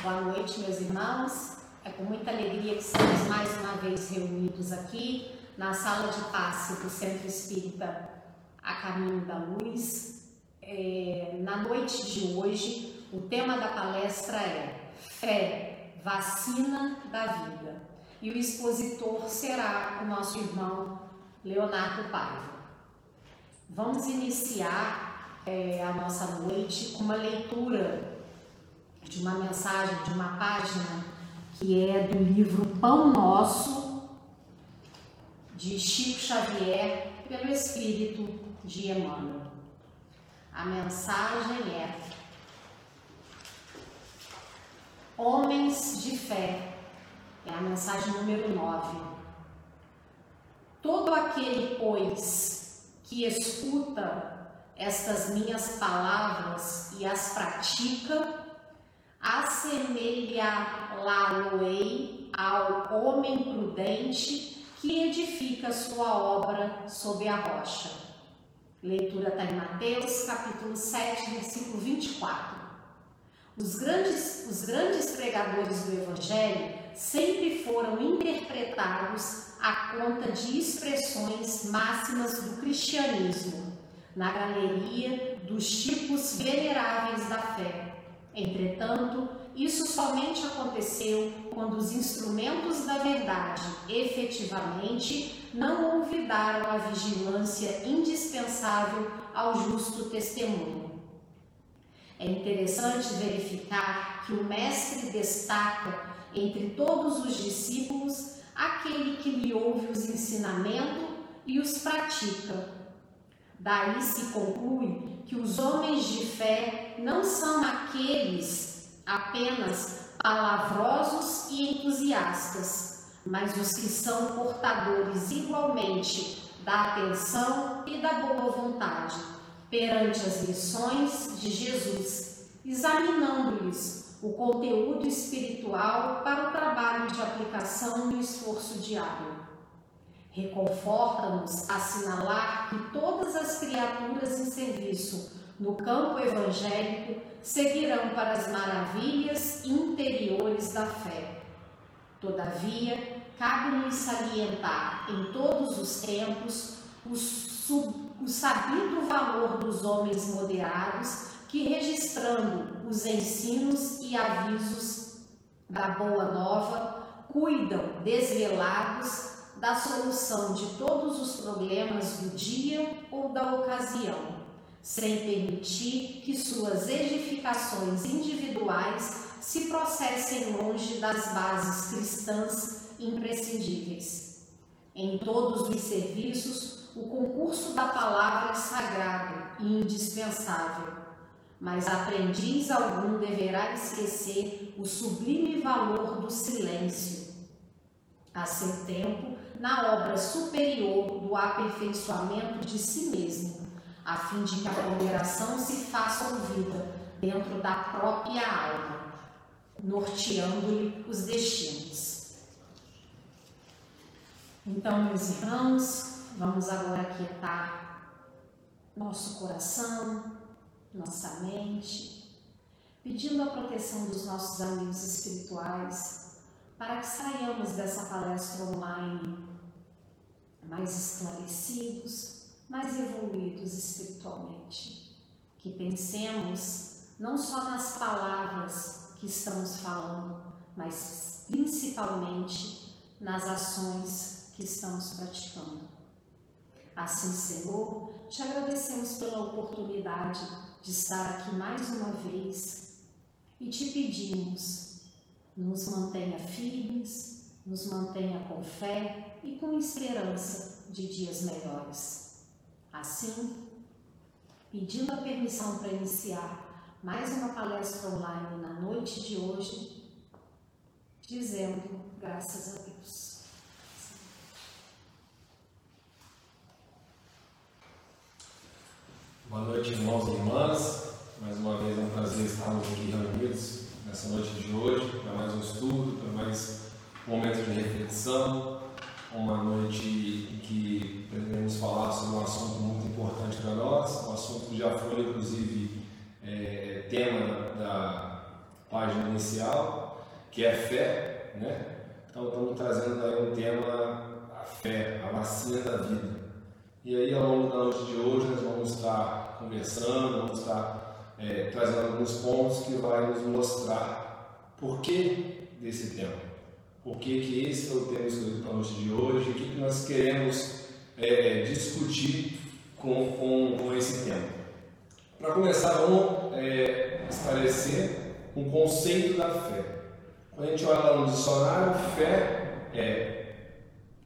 Boa noite, meus irmãos. É com muita alegria que estamos mais uma vez reunidos aqui na sala de passe do Centro Espírita A Caminho da Luz. É, na noite de hoje, o tema da palestra é Fé, Vacina da Vida. E o expositor será o nosso irmão Leonardo Paiva. Vamos iniciar é, a nossa noite com uma leitura de uma mensagem, de uma página que é do livro Pão Nosso, de Chico Xavier, pelo Espírito de Emmanuel. A mensagem é: Homens de fé, é a mensagem número 9. Todo aquele, pois, que escuta estas minhas palavras e as pratica, assemelhá-lo-ei ao homem prudente que edifica sua obra sob a rocha. Leitura está em Mateus, capítulo 7, versículo 24. Os grandes, os grandes pregadores do Evangelho sempre foram interpretados à conta de expressões máximas do cristianismo, na galeria dos tipos veneráveis da fé Entretanto, isso somente aconteceu quando os instrumentos da verdade efetivamente não olvidaram a vigilância indispensável ao justo testemunho. É interessante verificar que o Mestre destaca entre todos os discípulos aquele que lhe ouve os ensinamentos e os pratica. Daí se conclui que os homens de fé não são aqueles apenas palavrosos e entusiastas, mas os que são portadores igualmente da atenção e da boa vontade perante as lições de Jesus, examinando-lhes o conteúdo espiritual para o trabalho de aplicação e o esforço diário. Reconforta-nos assinalar que todas as criaturas em serviço no campo evangélico seguirão para as maravilhas interiores da fé. Todavia, cabe-nos salientar em todos os tempos o, sub, o sabido valor dos homens moderados que, registrando os ensinos e avisos da Boa Nova, cuidam desvelados da solução de todos os problemas do dia ou da ocasião, sem permitir que suas edificações individuais se processem longe das bases cristãs imprescindíveis. Em todos os serviços, o concurso da palavra é sagrado e indispensável, mas aprendiz algum deverá esquecer o sublime valor do silêncio. A seu tempo, na obra superior do aperfeiçoamento de si mesmo, a fim de que a ponderação se faça ouvida dentro da própria alma, norteando-lhe os destinos. Então, meus irmãos, vamos agora aquietar nosso coração, nossa mente, pedindo a proteção dos nossos amigos espirituais para que saiamos dessa palestra online mais esclarecidos, mais evoluídos espiritualmente. Que pensemos não só nas palavras que estamos falando, mas principalmente nas ações que estamos praticando. Assim, Senhor, te agradecemos pela oportunidade de estar aqui mais uma vez e te pedimos nos mantenha firmes, nos mantenha com fé e com esperança de dias melhores. Assim, pedindo a permissão para iniciar mais uma palestra online na noite de hoje, dizendo graças a Deus. Boa noite, irmãos e irmãs. Mais uma vez é um prazer estarmos aqui reunidos nessa noite de hoje, para mais um estudo, para mais um momento de reflexão, uma noite em que pretendemos falar sobre um assunto muito importante para nós, um assunto que já foi, inclusive, é, tema da página inicial, que é fé, né? Então estamos trazendo aí um tema, a fé, a vacina da vida. E aí ao longo da noite de hoje nós vamos estar conversando, vamos estar é, trazendo alguns pontos que vai nos mostrar por que desse tema. Por que, que esse é o tema escolhido para a noite de hoje, o que, que nós queremos é, discutir com, com, com esse tema. Para começar, vamos é, esclarecer um conceito da fé. Quando a gente olha no dicionário, fé é,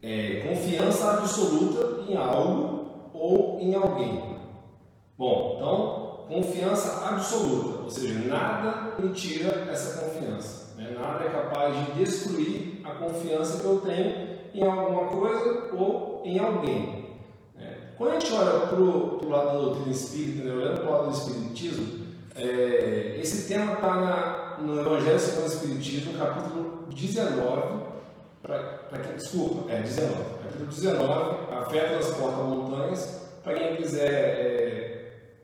é confiança absoluta em algo ou em alguém. Bom, então, confiança absoluta, ou seja, nada me tira essa confiança. Né? Nada é capaz de destruir a confiança que eu tenho em alguma coisa ou em alguém. Quando a gente olha para o lado da doutrina espírita, né, olhando para o lado do espiritismo, é, esse tema está no Evangelho segundo o Espiritismo, capítulo 19, pra, pra quem, desculpa, é 19, capítulo 19, a fé transporta montanhas, para quem quiser é,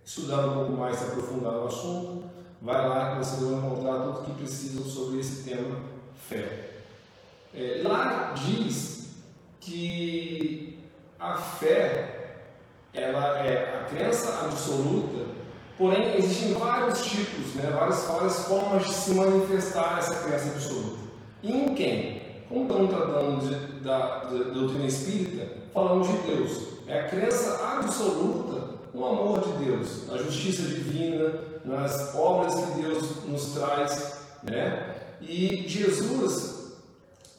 estudar um pouco mais, se aprofundar no assunto, vai lá que vocês vão encontrar tudo o que precisam sobre esse tema fé. É, lá diz que a fé ela é a crença absoluta, porém existem vários tipos, né, várias, várias formas de se manifestar essa crença absoluta. E em quem? Como estamos tratando de, da, da doutrina espírita, falamos de Deus. É a crença absoluta no amor de Deus, na justiça divina, nas obras que Deus nos traz. Né? E Jesus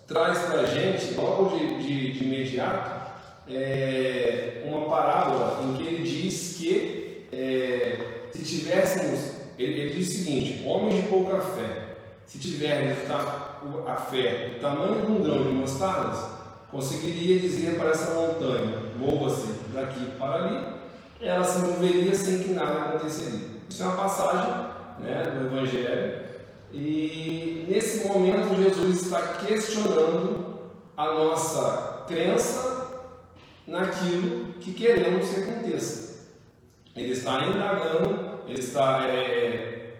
traz para a gente, logo de, de, de imediato, é, uma parábola em que ele diz que é, se tivéssemos, ele, ele, diz o seguinte: homens de pouca fé, se tivermos a fé do tamanho de um grão de mostardas, conseguiria dizer para essa montanha: mova-se daqui para ali, ela se moveria sem que nada aconteceria. Isso é uma passagem né, do Evangelho. E nesse momento Jesus está questionando a nossa crença naquilo que queremos que aconteça. Ele está indagando, ele está é,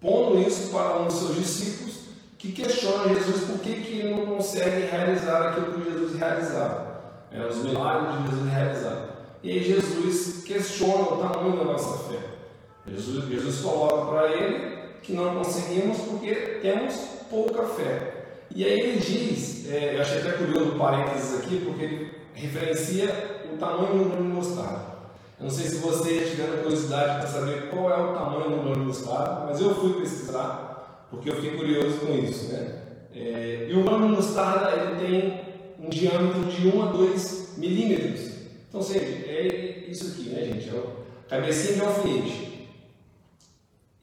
pondo isso para um dos seus discípulos que questionam Jesus por que, que ele não consegue realizar aquilo que Jesus realizava, é, os milagres de Jesus realizava. E aí Jesus questiona o tamanho da nossa fé. Jesus, Jesus coloca para ele que não conseguimos porque temos pouca fé. E aí ele diz, é, eu achei até curioso o parênteses aqui, porque ele referencia o tamanho do grão de mostarda. Eu não sei se você tiver curiosidade para saber qual é o tamanho do grão de mostarda, mas eu fui pesquisar porque eu fiquei curioso com isso. Né? É, e o grão de mostarda ele tem um diâmetro de 1 a 2 milímetros. Então, seja, é isso aqui, né, gente? É o cabecinha de alfinete.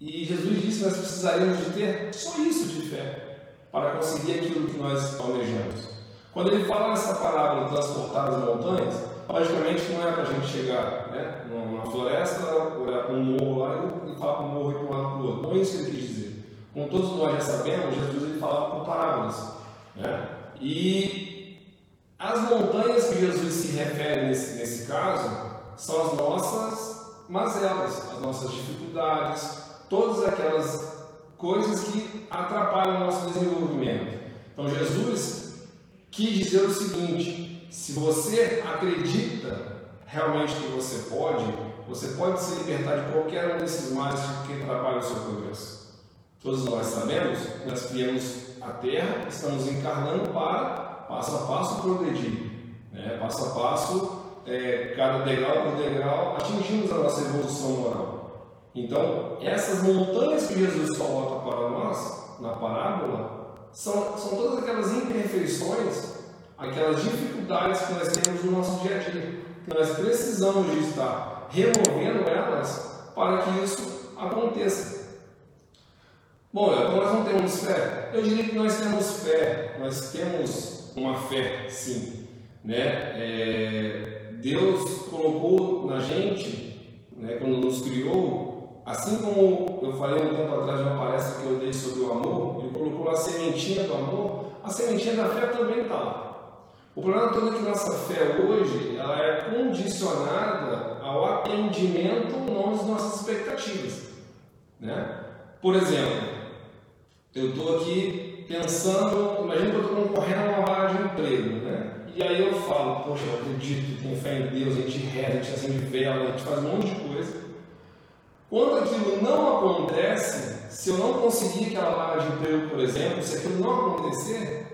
E Jesus disse que nós precisaríamos de ter só isso de fé para conseguir aquilo que nós almejamos. Quando ele fala nessa parábola transportar as montanhas, logicamente não é para a gente chegar né, numa floresta, olhar para um morro lá e falar para um morro e para um lado para o outro. Não é isso que ele quis dizer. Como todos nós já sabemos, Jesus ele falava com parábolas. Né? E as montanhas que Jesus se refere nesse, nesse caso são as nossas mazelas, as nossas dificuldades, todas aquelas coisas que atrapalham o nosso desenvolvimento. Então Jesus quis dizer o seguinte: se você acredita realmente que você pode, você pode se libertar de qualquer um desses males que atrapalham o seu progresso. Todos nós sabemos nós viemos à Terra, estamos encarnando para passo a passo progredir, né? passo a passo, é, cada degrau por degrau, atingimos a nossa evolução moral. Então, essas montanhas que Jesus coloca para nós na parábola são, são todas aquelas imperfeições, aquelas dificuldades que nós temos no nosso dia a dia, nós precisamos de estar removendo elas para que isso aconteça. Bom, então nós não temos fé? Eu diria que nós temos fé, nós temos uma fé, sim. Né? É, Deus colocou na gente, né, quando nos criou, Assim como eu falei um tempo atrás de uma palestra que eu dei sobre o amor, ele colocou a sementinha do amor, a sementinha da fé também está lá. O problema todo é que nossa fé hoje ela é condicionada ao atendimento não nossas expectativas. Né? Por exemplo, Eu estou aqui pensando, imagina que eu estou concorrendo a uma vaga de emprego, né? E aí eu falo, poxa, eu acredito, tenho fé em Deus, a gente reza, a gente acende vela, a gente faz um monte de coisa. Quando aquilo não acontece, se eu não conseguir aquela vaga de emprego, por exemplo, se aquilo não acontecer,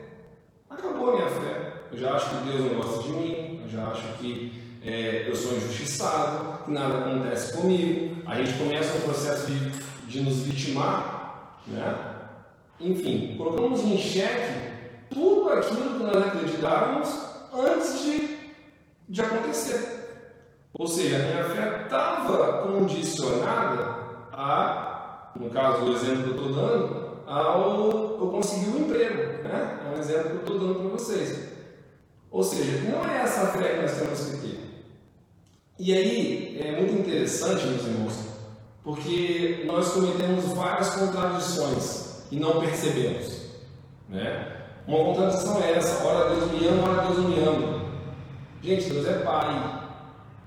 acabou a minha fé. Eu já acho que Deus não gosta de mim, eu já acho que é, eu sou injustiçado, que nada acontece comigo. A gente começa um processo de, de nos vitimar, né? Enfim, colocamos em xeque tudo aquilo que nós acreditávamos antes de, de acontecer. Ou seja, a minha fé estava condicionada a, no caso do exemplo que eu estou dando, ao eu conseguir um emprego. Né? É um exemplo que eu estou dando para vocês. Ou seja, não é essa fé que nós temos que ter. E aí é muito interessante, meus irmãos, porque nós cometemos várias contradições e não percebemos. Né? Uma contradição é essa: ora Deus me ama, ora Deus me ama. Gente, Deus é Pai.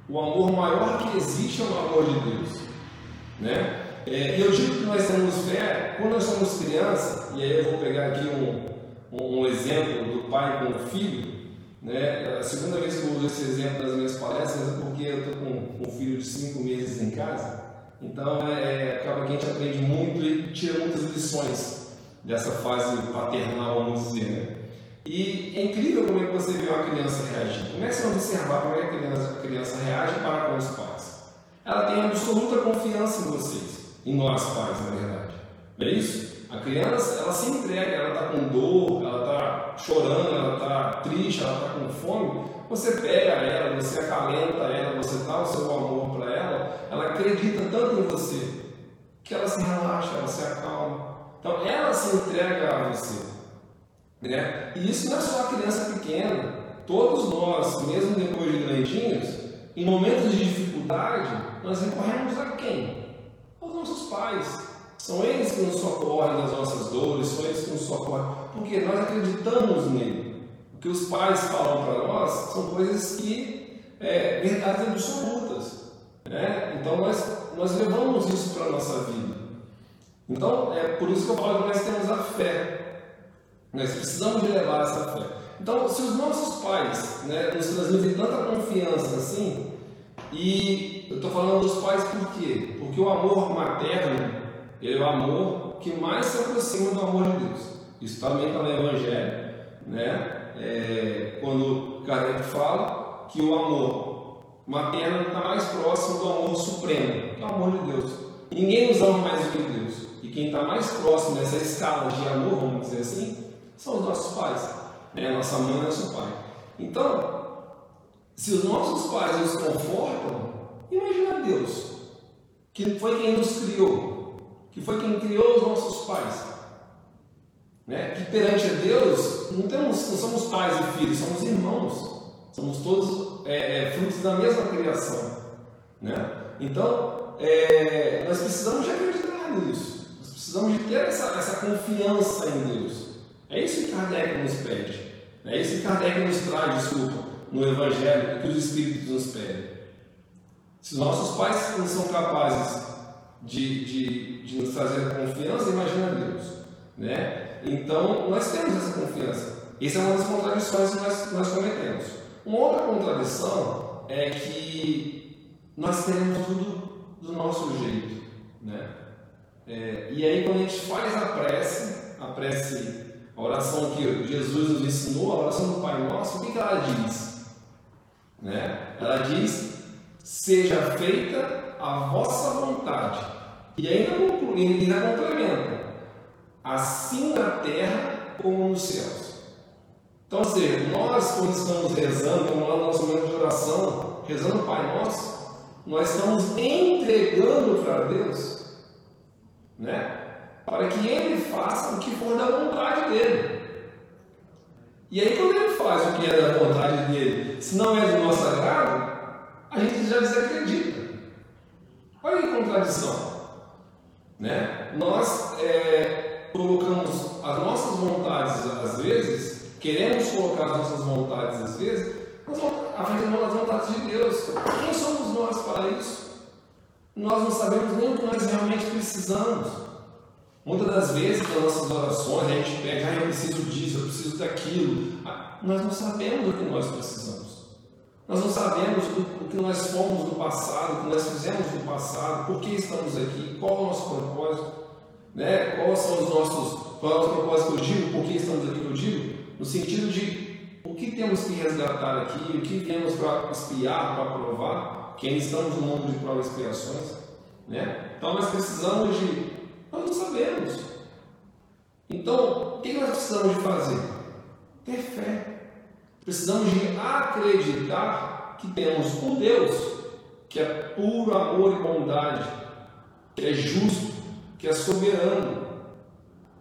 O amor maior que existe é o amor de Deus. Né? É, eu digo que nós temos fé quando nós somos crianças, e aí eu vou pegar aqui um, um, um exemplo do pai com o filho. Né? A segunda vez que eu uso esse exemplo nas minhas palestras é porque eu estou com um filho de cinco meses em casa. Então, é, acaba que a gente aprende muito e tira muitas lições dessa fase paternal, vamos dizer. Né? E é incrível como é que você vê uma criança reagir. Comece a observar como é que a criança, a criança reage para com os pais. Ela tem absoluta confiança em vocês, em nós pais, na verdade. Não é isso? A criança, ela se entrega, ela está com dor, ela está chorando, ela está triste, ela está com fome. Você pega ela, você acalenta ela, você dá o seu amor ela, acredita tanto em você que ela se relaxa, ela se acalma. Então ela se entrega a você. Né? E isso não é só a criança pequena. Todos nós, mesmo depois de grandinhos, em momentos de dificuldade, nós recorremos a quem? Aos nossos pais. São eles que nos socorrem nas nossas dores, são eles que nos socorrem, porque nós acreditamos nele. O que os pais falam para nós são coisas que, é, verdades absolutas. Né? Então nós, nós levamos isso para a nossa vida. Então, é por isso que eu falo que nós temos a fé. Nós precisamos de levar essa fé. Então, se os nossos pais né, nos transmitem tanta confiança assim, e eu estou falando dos pais por quê? Porque o amor materno é o amor que mais se aproxima do amor de Deus. Isso também está no Evangelho. Né? É, quando Kardec fala que o amor materno está mais próximo do amor supremo, que é o amor de Deus. Ninguém nos ama mais do que Deus. E quem está mais próximo dessa escala de amor, vamos dizer assim, são os nossos pais. Né? Nossa mãe e nosso pai. Então, se os nossos pais nos confortam, imagina Deus, que foi quem nos criou, que foi quem criou os nossos pais. Né? Que perante a Deus, não, temos, não somos pais e filhos, somos irmãos. Somos todos é, é, frutos da mesma criação. Né? Então, é, nós precisamos de acreditar nisso. Precisamos de ter essa, essa confiança em Deus. É isso que Kardec nos pede. É isso que Kardec nos traz, desculpa, no Evangelho, que os Espíritos nos pedem. Se nossos pais não são capazes de, de, de nos trazer confiança, imagina Deus. Né? Então, nós temos essa confiança. Essa é uma das contradições que nós, nós cometemos. Uma outra contradição é que nós queremos tudo do nosso jeito. Né? É, e aí, quando a gente faz a prece, a prece, a oração que Jesus nos ensinou, a oração do Pai Nosso, o que, que ela diz? Né? Ela diz: Seja feita a vossa vontade. E ainda conclui, ainda complementa: assim na terra como nos céus. Então, seja, nós, quando estamos rezando, como lá no nosso momento de oração, rezando o Pai Nosso, nós estamos entregando para Deus né? Para que ele faça o que for da vontade dele. E aí, quando ele faz o que é da vontade dele, se não é do nosso agrado, a gente já desacredita. Olha que contradição. Né? Nós é, colocamos as nossas vontades, às vezes, queremos colocar as nossas vontades, às vezes, à frente das vontades de Deus. Quem somos nós para isso? nós não sabemos nem o que nós realmente precisamos. Muitas das vezes nas nossas orações a gente pede, ah, eu preciso disso, eu preciso daquilo. Ah, nós não sabemos o que nós precisamos. Nós não sabemos o que nós fomos no passado, o que nós fizemos no passado, por que estamos aqui, qual é o nosso propósito, né? quais são os nossos, qual é o propósito que eu digo, por que estamos aqui que eu digo, no sentido de o que temos que resgatar aqui, o que viemos para espiar, para provar, que ainda estamos no mundo de provas e expiações. Né? Então nós precisamos de nós não sabemos. Então, o que nós precisamos de fazer? Ter fé. Precisamos de acreditar que temos um Deus que é puro amor e bondade, que é justo, que é soberano,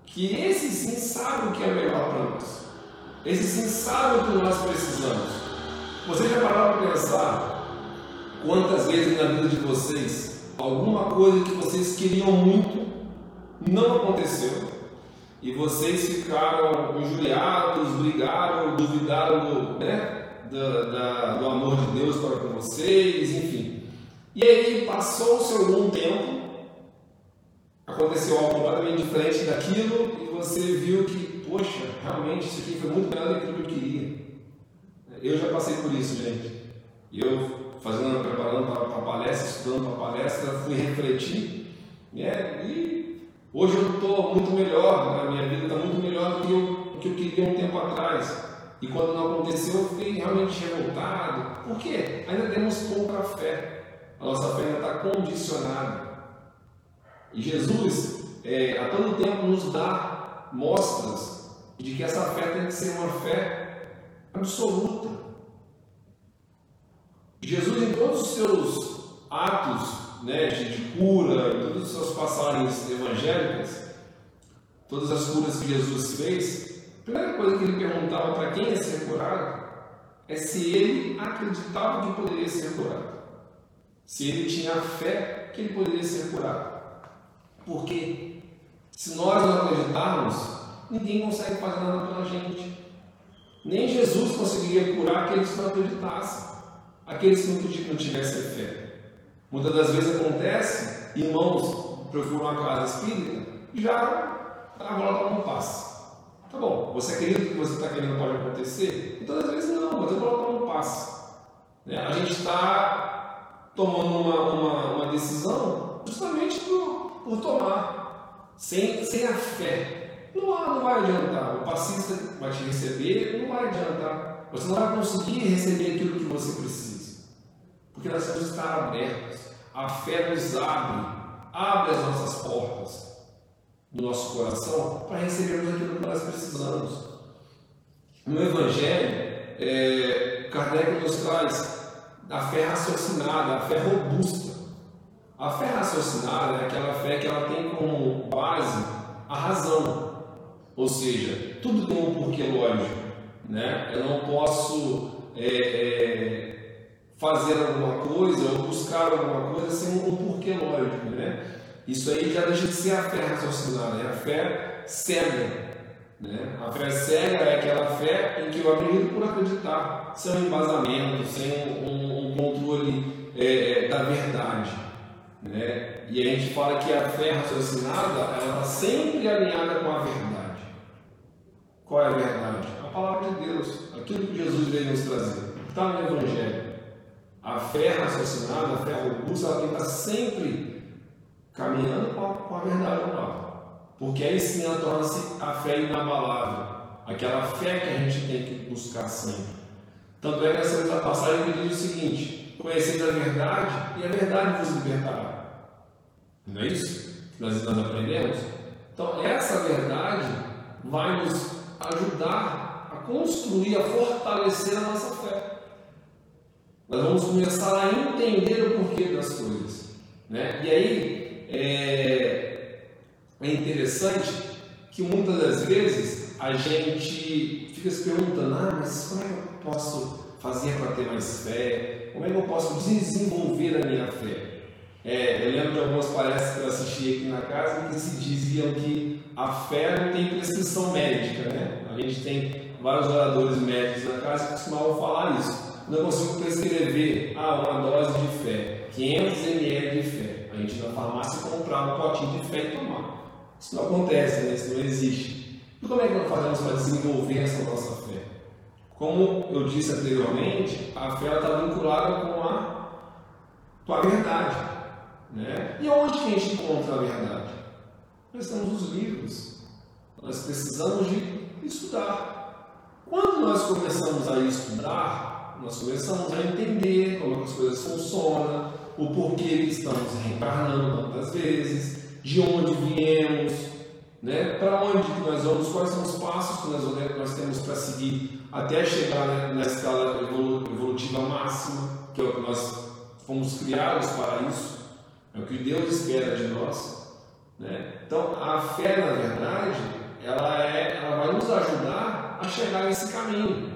que esse sim sabe o que é melhor para nós. Esse sim o que nós precisamos. Você já parou para pensar quantas vezes na vida de vocês alguma coisa que vocês queriam muito não aconteceu e vocês ficaram injuriados, brigaram, duvidaram do, né, da, do amor de Deus para com vocês, enfim. E aí passou-se algum tempo, aconteceu algo completamente diferente daquilo e você viu que, poxa, realmente isso aqui foi muito melhor do que eu queria. Eu já passei por isso, gente. Eu fazendo, preparando para a palestra, estudando para a palestra, fui refletir né, e Hoje eu estou muito melhor, né? a minha vida está muito melhor do que, eu, do que eu queria um tempo atrás. E quando não aconteceu, eu fiquei realmente revoltado. Por quê? Ainda temos pouca fé. A nossa fé ainda está condicionada. E Jesus, é, a todo tempo, nos dá mostras de que essa fé tem que ser uma fé absoluta. Jesus, em todos os seus atos né, de, de cura, em todas as suas passagens evangélicas, todas as curas que Jesus fez, a primeira coisa que ele perguntava para quem ia ser curado é se ele acreditava que poderia ser curado. Se ele tinha fé que ele poderia ser curado. Porque se nós não acreditarmos, ninguém consegue fazer nada pela gente. Nem Jesus conseguiria curar aqueles que não acreditassem, aqueles que não tivessem fé. Muitas das vezes acontece, irmãos procuram uma casa espírita e já a bola não passa. Tá bom, você acredita que você está querendo pode acontecer? E todas as vezes não, mas a bola não passa. Né? A gente está tomando uma, uma, uma, decisão justamente por, por tomar, sem, sem a fé. Não, não vai adiantar. O passista vai te receber, não vai adiantar. Você não vai conseguir receber aquilo que você precisa. Porque nós temos que estar abertos. A fé nos abre, abre as nossas portas do nosso coração para recebermos aquilo que nós precisamos. No Evangelho, é, Kardec nos traz a fé raciocinada, a fé robusta. A fé raciocinada é aquela fé que ela tem como base a razão. Ou seja, tudo tem um porquê lógico. Né? Eu não posso é, é, fazer alguma coisa ou buscar alguma coisa sem um porquê lógico, né? Isso aí já deixa de ser a fé raciocinada, é a fé cega. Né? A fé cega é aquela fé em que eu acredito por acreditar, sem um embasamento, sem um, um controle é, é, da verdade. Né? E a gente fala que a fé raciocinada ela está sempre alinhada com a verdade. Qual é a verdade? A palavra de Deus, aquilo que Jesus veio nos trazer, está no Evangelho. A fé raciocinada, a fé robusta, ela estar sempre caminhando com a, verdade ao lado. Porque aí sim ela torna-se a fé inabalável. Aquela fé que a gente tem que buscar sempre. Tanto é que essa passagem diz o seguinte: conheceis a verdade e a verdade vos libertará. Não é isso que nós, nós aprendemos? Então, essa verdade vai nos ajudar a construir, a fortalecer a nossa fé. Nós vamos começar a entender o porquê das coisas. Né? E aí é, é interessante que muitas das vezes a gente fica se perguntando: ah, mas como é que eu posso fazer para ter mais fé? Como é que eu posso desenvolver a minha fé? É, eu lembro de algumas palestras que eu assisti aqui na casa que se diziam que a fé tem prescrição médica, né? A gente tem vários oradores médicos na casa que costumavam falar isso não consigo prescrever ah, uma dose de fé, 500 ml de fé. A gente na farmácia comprar um potinho de fé e tomar. Isso não acontece, né? isso não existe. E como é que nós fazemos para desenvolver essa nossa fé? Como eu disse anteriormente, a fé está vinculada com a, com a verdade. Né? E onde que a gente encontra a verdade? Nós temos os livros. Nós precisamos de estudar. Quando nós começamos a estudar, nós começamos a entender como as coisas funcionam, o porquê que estamos reencarnando tantas vezes, de onde viemos, né? para onde que nós vamos, quais são os passos que nós, nós temos para seguir até chegar né, na escala evolutiva máxima, que é o que nós fomos criados para isso, é o que Deus espera de nós. Né? Então, a fé, na verdade, ela, é, ela vai nos ajudar a chegar nesse caminho.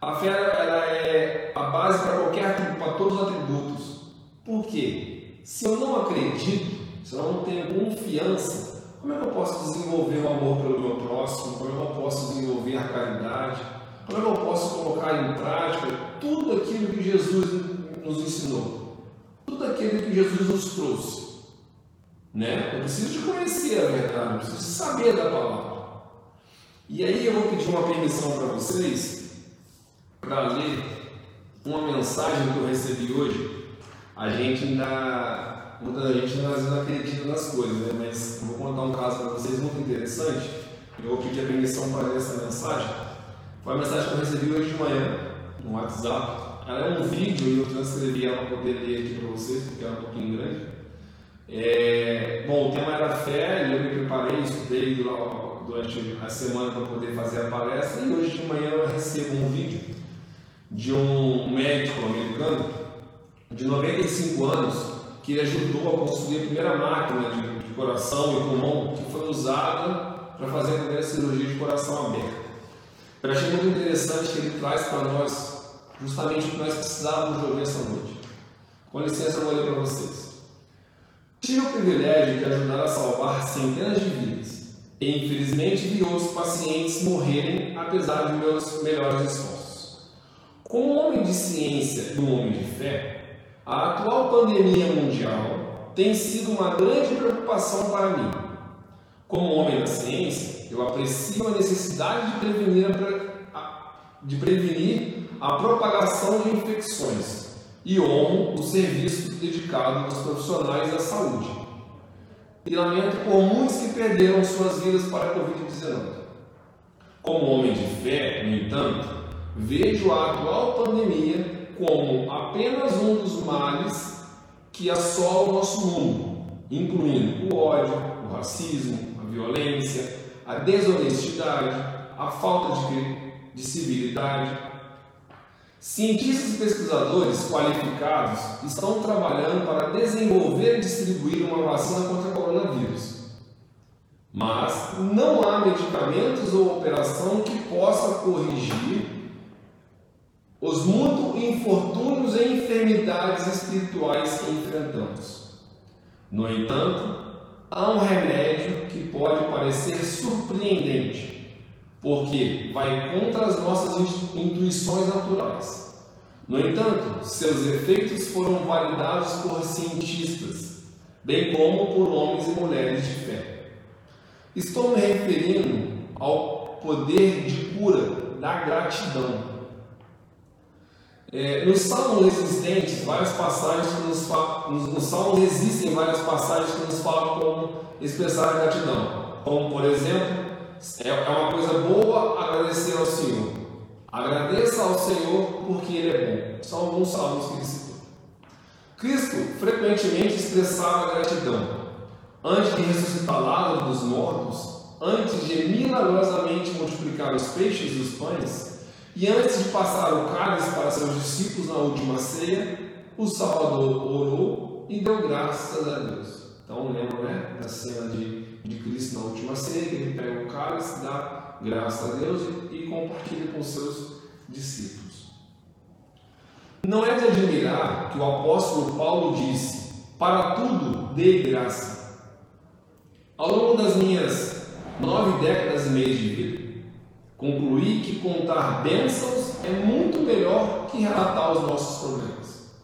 A fé ela é a base para qualquer para todos os atributos. Por quê? Se eu não acredito, se eu não tenho confiança, como é que eu posso desenvolver o amor pelo meu próximo? Como é que eu posso desenvolver a caridade? Como é que eu posso colocar em prática tudo aquilo que Jesus nos ensinou? Tudo aquilo que Jesus nos trouxe. Né? Eu preciso de conhecer a verdade, eu preciso de saber da palavra. E aí eu vou pedir uma permissão para vocês para ler uma mensagem que eu recebi hoje. A gente ainda, muita gente às vezes não acredita nas coisas, né? mas vou contar um caso para vocês muito interessante. Eu vou pedir a permissão para ler essa mensagem. Foi uma mensagem que eu recebi hoje de manhã no WhatsApp. Ela é um vídeo e eu transcrevi ela para poder ler aqui para vocês, porque é um pouquinho grande. É, bom, o tema era fé, eu me preparei, estudei durante a semana para poder fazer a palestra, e hoje de manhã eu recebo um vídeo de um médico americano de 95 anos que ajudou a construir a primeira máquina de, de coração e pulmão que foi usada para fazer a primeira cirurgia de coração aberto. Eu achei muito interessante que ele traz para nós justamente o que nós precisávamos de ouvir essa noite. Com licença, eu vou ler para vocês. Tive o privilégio de ajudar a salvar centenas de vidas e infelizmente vi outros pacientes morrerem apesar de meus melhores esforços. Como homem de ciência e um homem de fé, a atual pandemia mundial tem sido uma grande preocupação para mim. Como homem da ciência, eu aprecio a necessidade de prevenir a, de prevenir a propagação de infecções e honro o serviço dedicado aos profissionais da saúde. E lamento por muitos que perderam suas vidas para a Covid-19. Como homem de fé, no entanto, vejo a atual pandemia como apenas um dos males que assola o nosso mundo, incluindo o ódio, o racismo, a violência, a desonestidade, a falta de, de civilidade, Cientistas e pesquisadores qualificados estão trabalhando para desenvolver e distribuir uma vacina contra o coronavírus. Mas não há medicamentos ou operação que possa corrigir os muitos infortúnios e enfermidades espirituais que enfrentamos. No entanto, há um remédio que pode parecer surpreendente porque vai contra as nossas intuições naturais. No entanto, seus efeitos foram validados por cientistas, bem como por homens e mulheres de fé. Estou me referindo ao poder de cura da gratidão. É, Salmos existentes várias passagens que nos falam, nos Salmos existem várias passagens que nos falam como expressar gratidão, como por exemplo é, é uma coisa boa agradecer ao Senhor. Agradeça ao Senhor porque Ele é bom. São alguns salmos que ele citou. Cristo frequentemente expressava gratidão. Antes de ressuscitar Lázaro dos mortos, antes de milagrosamente multiplicar os peixes e os pães, e antes de passar o cálice para seus discípulos na última ceia, o Salvador orou e deu graças a Deus. Então lembra né, da cena de de Cristo na última ceia, que ele pega o cálice, dá graça a Deus e, compartilha com seus discípulos. Não é de admirar que o apóstolo Paulo disse: Para tudo dê graça. Ao longo das minhas nove décadas e meia de vida, concluí que contar bênçãos é muito melhor que relatar os nossos problemas.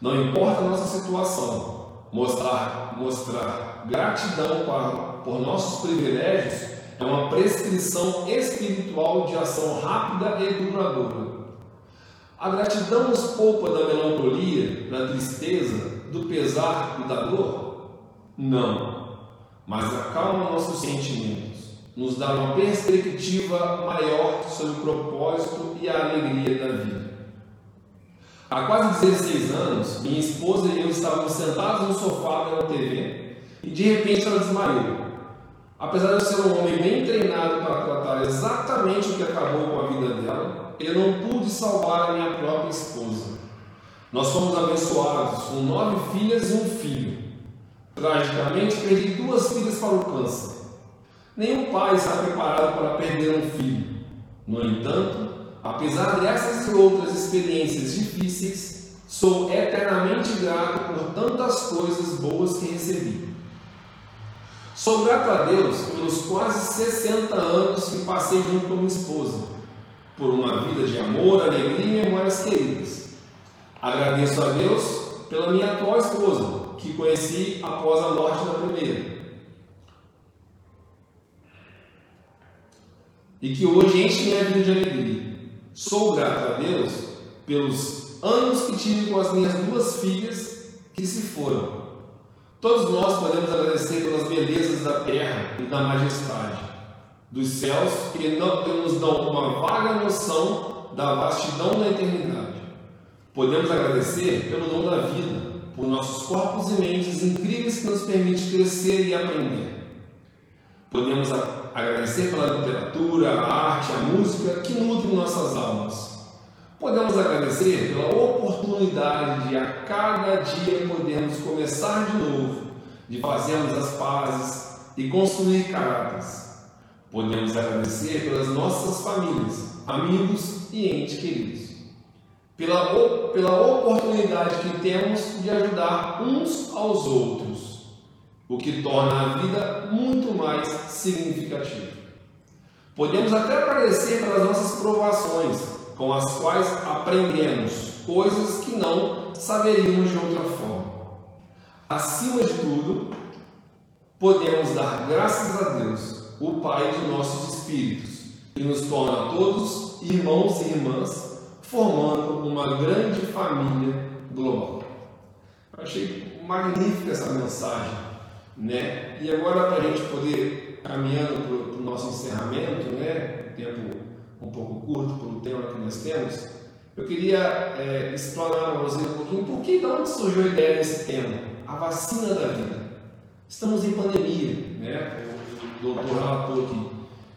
Não importa a nossa situação, mostrar, mostrar gratidão para por nossos privilégios é uma prescrição espiritual de ação rápida e duradoura. A gratidão nos poupa da melancolia, da tristeza, do pesar e da dor? Não, mas acalma nossos sentimentos, nos dá uma perspectiva maior sobre o propósito e a alegria da vida. Há quase 16 anos, minha esposa e eu estávamos sentados no sofá vendo TV e de repente ela desmaiou. Apesar de eu ser um homem bem treinado para tratar exatamente o que acabou com a vida dela, eu não pude salvar a minha própria esposa. Nós fomos abençoados com nove filhas e um filho. Tragicamente, perdi duas filhas para o câncer. Nenhum pai está preparado para perder um filho. No entanto, apesar dessas e outras experiências difíceis, sou eternamente grato por tantas coisas boas que recebi. Sou grato a Deus pelos quase 60 anos que passei junto com minha esposa, por uma vida de amor, alegria e memórias queridas. Agradeço a Deus pela minha atual esposa, que conheci após a morte da primeira. E que hoje enche minha vida de alegria. Sou grato a Deus pelos anos que tive com as minhas duas filhas que se foram Todos nós podemos agradecer pelas belezas da terra e da majestade dos céus que, não, nos dão uma vaga noção da vastidão da eternidade. Podemos agradecer pelo dom da vida, por nossos corpos e mentes incríveis que nos permite crescer e aprender. Podemos agradecer pela literatura, a arte, a música que nutrem nossas almas Podemos agradecer pela oportunidade de a cada dia podermos começar de novo, de fazermos as pazes e construir caráteres. Podemos agradecer pelas nossas famílias, amigos e entes queridos. Pela, pela oportunidade que temos de ajudar uns aos outros, o que torna a vida muito mais significativa. Podemos até agradecer pelas nossas provações, com as quais aprendemos coisas que não saberíamos de outra forma. Acima de tudo, podemos dar graças a Deus, o Pai de nossos espíritos, que nos torna todos irmãos e irmãs, formando uma grande família global. Eu achei magnífica essa mensagem, né? E agora para a gente poder caminhando para o nosso encerramento, né? Tempo um pouco curto pelo tema que nós temos, eu queria é, explorar para vocês um pouquinho por que de onde surgiu a ideia desse tema, a vacina da vida. Estamos em pandemia, né? O doutor relatou aqui.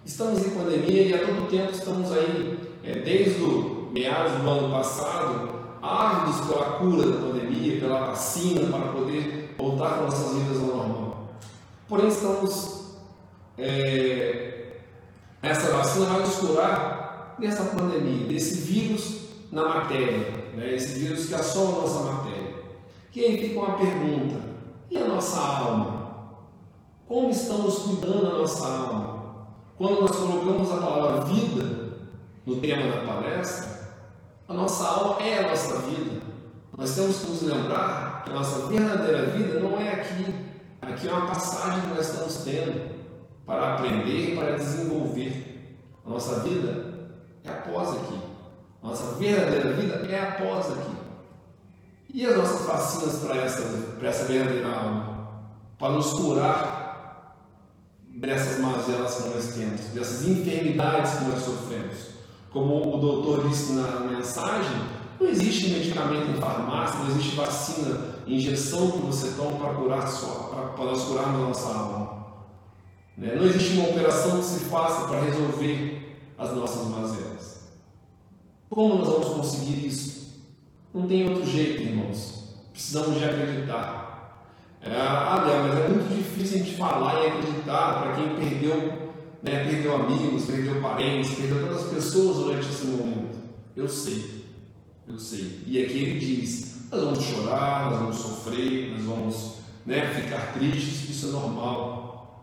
Estamos em pandemia e a todo tempo estamos aí, é, desde o meados do ano passado, ávidos pela cura da pandemia, pela vacina, para poder voltar com nossas vidas ao normal. Porém, estamos é, essa vacina vai nos curar dessa pandemia, desse vírus na matéria, né? esse vírus que assola a nossa matéria. E aí fica uma pergunta: e a nossa alma? Como estamos cuidando da nossa alma? Quando nós colocamos a palavra vida no tema da palestra, a nossa alma é a nossa vida. Nós temos que nos lembrar que a nossa verdadeira vida não é aqui. Aqui é uma passagem que nós estamos tendo para aprender e para desenvolver. A nossa vida é após aqui. A nossa verdadeira vida é após aqui. E as nossas vacinas para essa, essa verdadeira alma? Para nos curar dessas mazelas que nós temos, dessas enfermidades que nós sofremos. Como o doutor disse na mensagem, não existe medicamento em farmácia, não existe vacina, injeção que você toma para curar sua, para, para nós curarmos a nossa alma. Né? Não existe uma operação que se faça para resolver as nossas mazelas. Como nós vamos conseguir isso? Não tem outro jeito, irmãos. Precisamos de acreditar. É, ah, mas é muito difícil a gente falar e acreditar para quem perdeu, né, perdeu amigos, perdeu parentes, perdeu todas as pessoas durante esse momento. Eu sei, eu sei. E aqui ele diz: nós vamos chorar, nós vamos sofrer, nós vamos né, ficar tristes, isso é normal.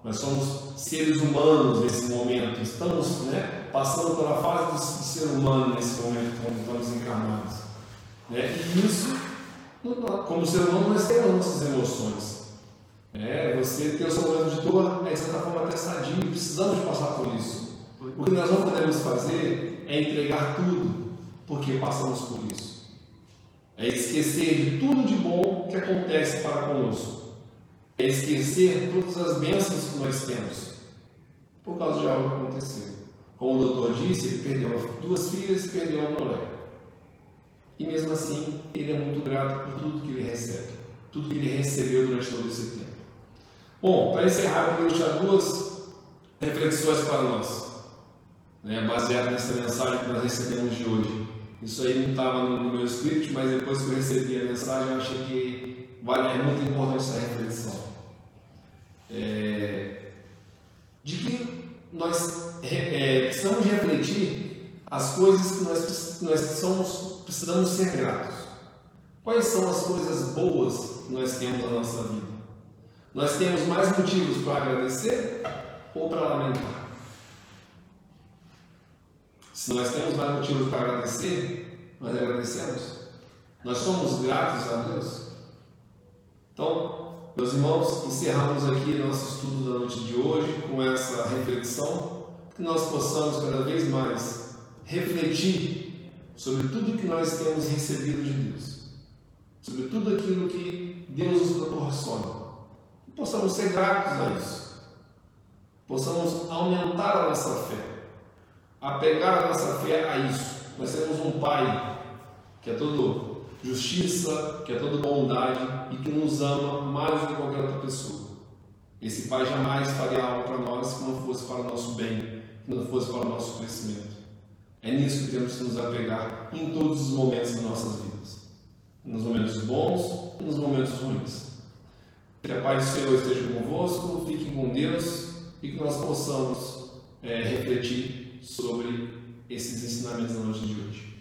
Nós somos seres humanos nesse momento, estamos né, passando pela fase do, ser humano nesse momento, quando estamos encarnados. Né? E isso, como ser humano, nós temos nossas emoções. É, você ter o seu momento de dor é de certa forma até precisamos passar por isso. O que nós não podemos fazer é entregar tudo, porque passamos por isso. É esquecer de tudo de bom que acontece para conosco. É esquecer todas as bênçãos que nós temos por causa de algo que aconteceu. Como o doutor disse, ele perdeu duas filhas e perdeu a mulher. E mesmo assim, ele é muito grato por tudo que ele recebe, tudo que ele recebeu durante todo esse tempo. Bom, para encerrar, eu vou deixar duas reflexões para nós, né, baseado nessa mensagem que nós recebemos de hoje. Isso aí não estava no, meu script, mas depois que eu recebi a mensagem, eu achei que vale é muito importante essa reflexão. É, de que nós é, precisamos refletir as coisas que nós, nós somos, precisamos ser gratos. Quais são as coisas boas que nós temos na nossa vida? Nós temos mais motivos para agradecer ou para lamentar? Se nós temos mais motivos para agradecer, nós agradecemos. Nós somos gratos a Deus. Então, meus irmãos, encerramos aqui nosso estudo da noite de hoje com essa reflexão, que nós possamos cada vez mais refletir sobre tudo que nós temos recebido de Deus, sobre tudo aquilo que Deus nos proporciona. E possamos ser gratos a isso, possamos aumentar a nossa fé, apegar a nossa fé a isso. Nós temos um Pai que é todo justiça, que é toda bondade e que nos ama mais do que qualquer outra pessoa. Esse Pai jamais faria algo para nós que não fosse para o nosso bem, que não fosse para o nosso crescimento. É nisso que temos que nos apegar em todos os momentos das nossas vidas. Nos momentos bons e nos momentos ruins. Que a paz do Senhor esteja convosco, fiquem com Deus e que nós possamos é, refletir sobre esses ensinamentos da noite de hoje.